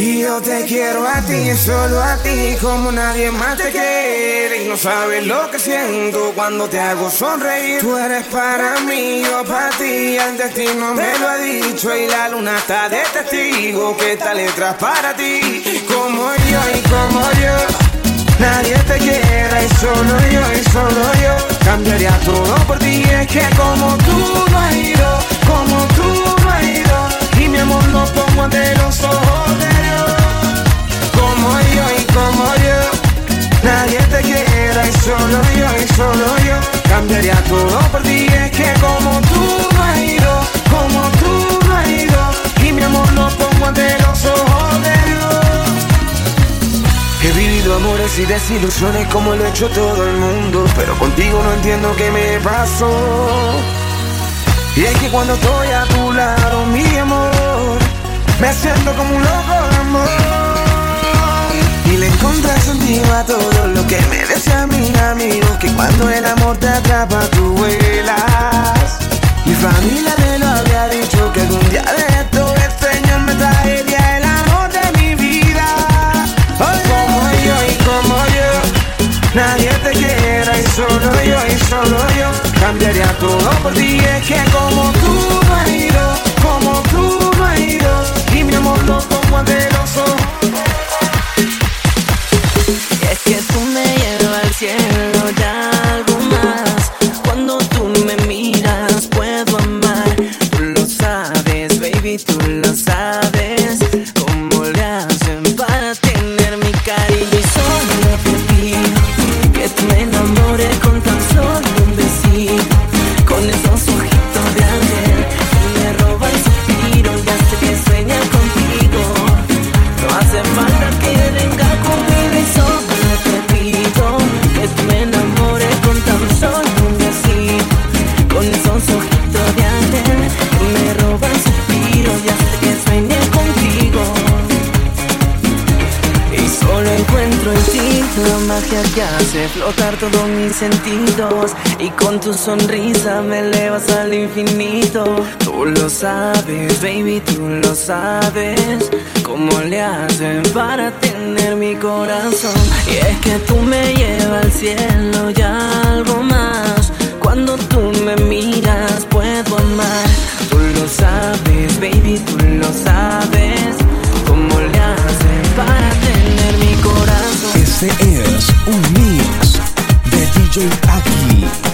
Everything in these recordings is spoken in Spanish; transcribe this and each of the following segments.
Y yo te quiero a ti, solo a ti, como nadie más te quiere. Y no sabes lo que siento cuando te hago sonreír. Tú eres para mí, yo para ti. El destino me lo ha dicho y la luna está de testigo. Que esta letra para ti, como yo y como yo. Nadie te quiera y solo yo y solo yo Cambiaría todo por ti, es que como tú no has ido Como tú no has ido Y mi amor lo pongo ante los ojos de Cambiaría todo por ti, es que como tú no has ido, como tú no has ido. Y mi amor lo pongo ante los ojos de Dios. He vivido amores y desilusiones como lo ha hecho todo el mundo. Pero contigo no entiendo qué me pasó. Y es que cuando estoy a tu lado, mi amor, me siento como un loco de amor. Y le encontré sentido a todo lo que me decía mi amigo Que cuando el amor te atrapa tú vuelas. Mi familia me lo había dicho Que algún día de esto el Señor me traería el amor de mi vida. Como yo y como yo Nadie te quiera y solo yo y solo yo. Cambiaría todo por ti Es que como tú no has ido Como tú no has ido Y mi amor ante los ojos magia que hace flotar todos mis sentidos Y con tu sonrisa me elevas al infinito Tú lo sabes, baby, tú lo sabes ¿Cómo le hacen para tener mi corazón? Y es que tú me llevas al cielo y algo más. Cuando tú me miras puedo amar. Tú lo sabes, baby, tú lo sabes. Un mix de DJ Aki.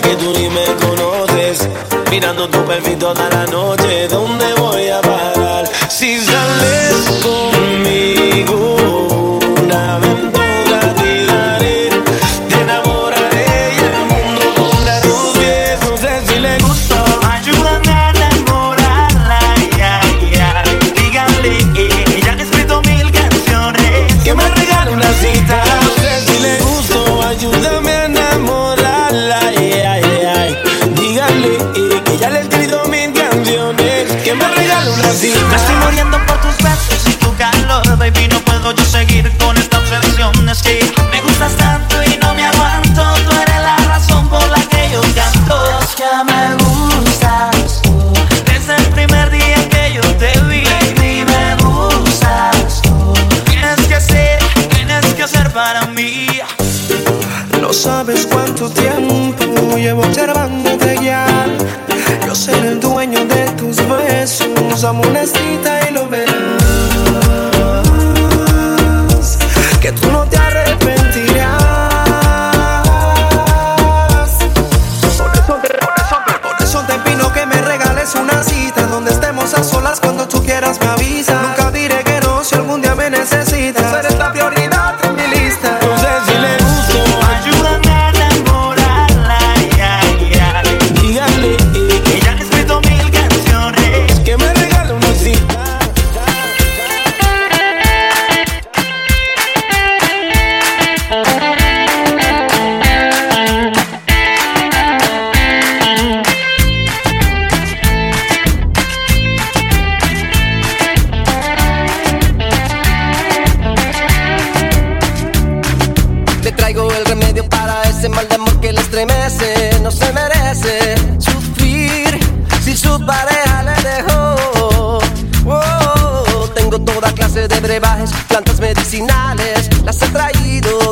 que tú ni me conoces. Tu perfil toda la noche, ¿dónde voy a sabes cuánto tiempo llevo observándote ya. Yo seré el dueño de tus besos, amonestita plantas medicinales, las he traído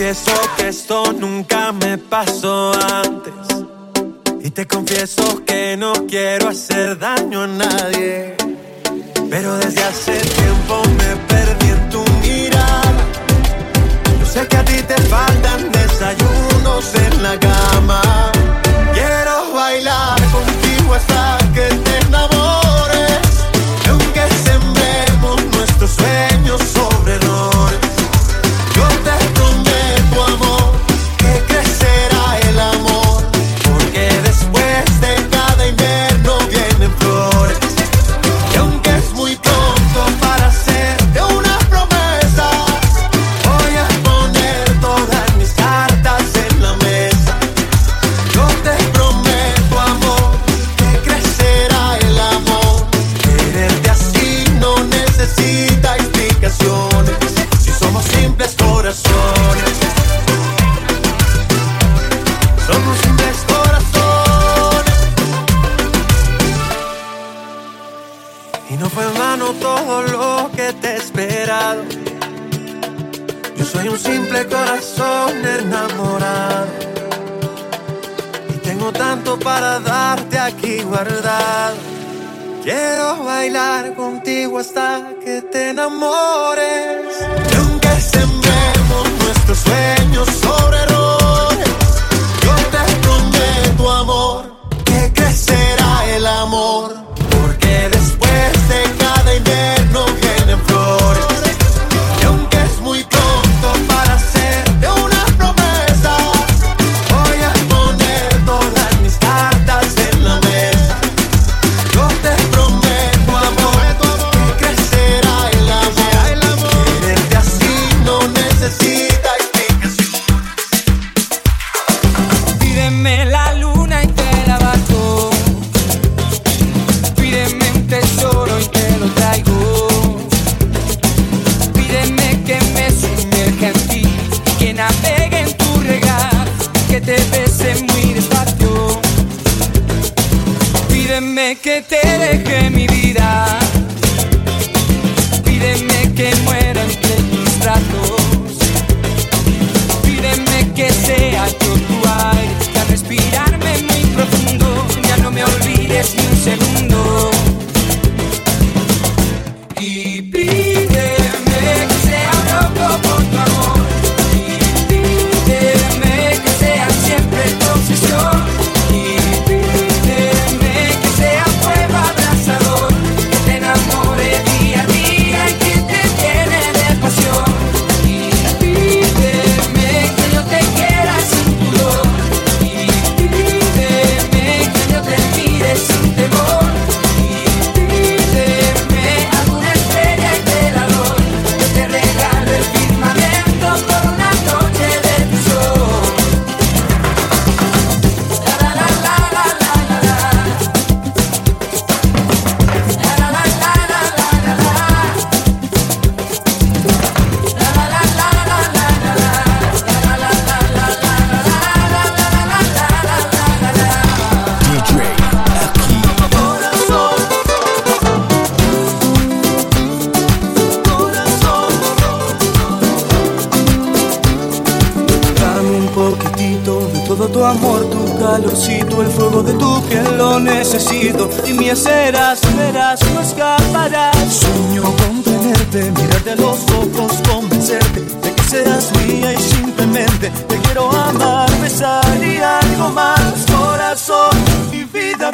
confieso que esto nunca me pasó antes. Y te confieso que no quiero hacer daño a nadie. Pero desde hace tiempo me perdí en tu mirada. Yo sé que a ti te faltan desayunos en la cama. Quiero bailar contigo hasta que te enamores. Y aunque sembremos nuestros sueños calorcito, el fuego de tu piel lo necesito. Y mi serás, verás, no escaparás. Sueño con mirarte a los ojos, convencerte de que serás mía y simplemente te quiero amar, besar y algo más. Corazón, mi vida,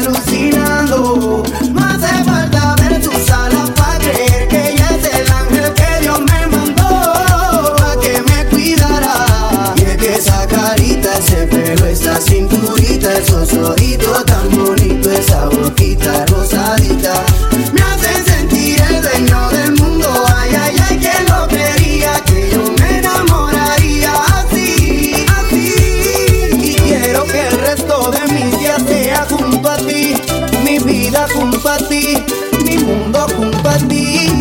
alucinando. No hace falta ver tus alas para creer que ella es el ángel que Dios me mandó a que me cuidara. Y es que esa carita, ese pelo, esa cinturita, esos ojitos tan bonitos, esa boquita mi mundo junto a ti.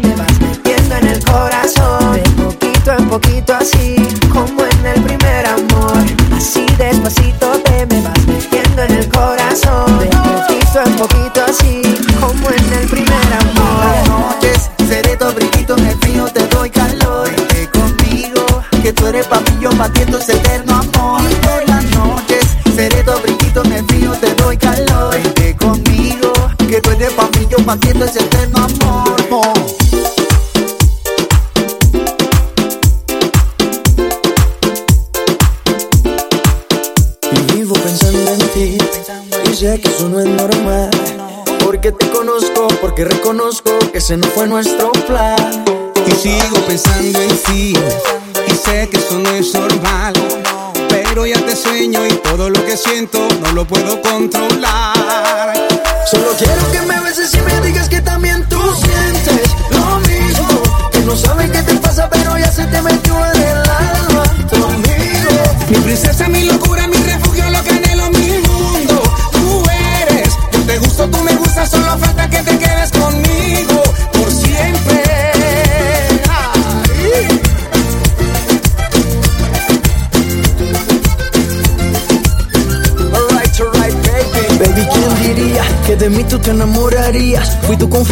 Me vas metiendo en el corazón De poquito en poquito así como en el primer amor Así despacito te me vas metiendo en el corazón De poquito en poquito así como en el primer amor noches, seré tu brinquito en el frío, te doy calor. Vente conmigo, que tú eres pa' mí, yo pa' ti, esto es eterno amor. Por las noches, seré tu brinquito en el frío, te doy calor. Vente conmigo, que tú eres pa' mí, yo sé que eso no es normal. Porque te conozco, porque reconozco Que ese no fue nuestro plan. Y sigo pensando en ti Y sé que esto no es normal. Pero ya te sueño y todo lo que siento No lo puedo controlar. Solo quiero que me beses y me digas que también tú sientes lo mismo. Que no sabes qué te pasa pero ya se te metió en el alma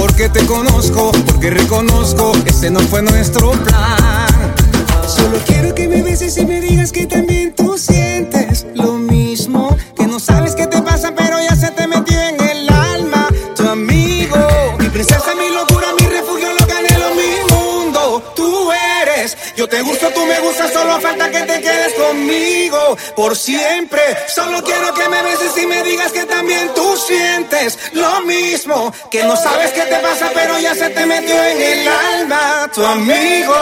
Porque que te conozco, porque reconozco, ese no fue nuestro plan. Solo quiero que me beses y me digas que también tú sientes lo mismo. Que no sabes qué te pasa, pero ya se te metió en el alma. Tu amigo, mi princesa, mi locura, mi refugio, lo que anhelo, mi mundo. Tú eres, yo te gusto, tú me gustas, solo falta que te quedes por siempre. Solo quiero que me beses y me digas que también tú sientes lo mismo. Que no sabes qué te pasa, pero ya se te metió en el alma. Tu amigo.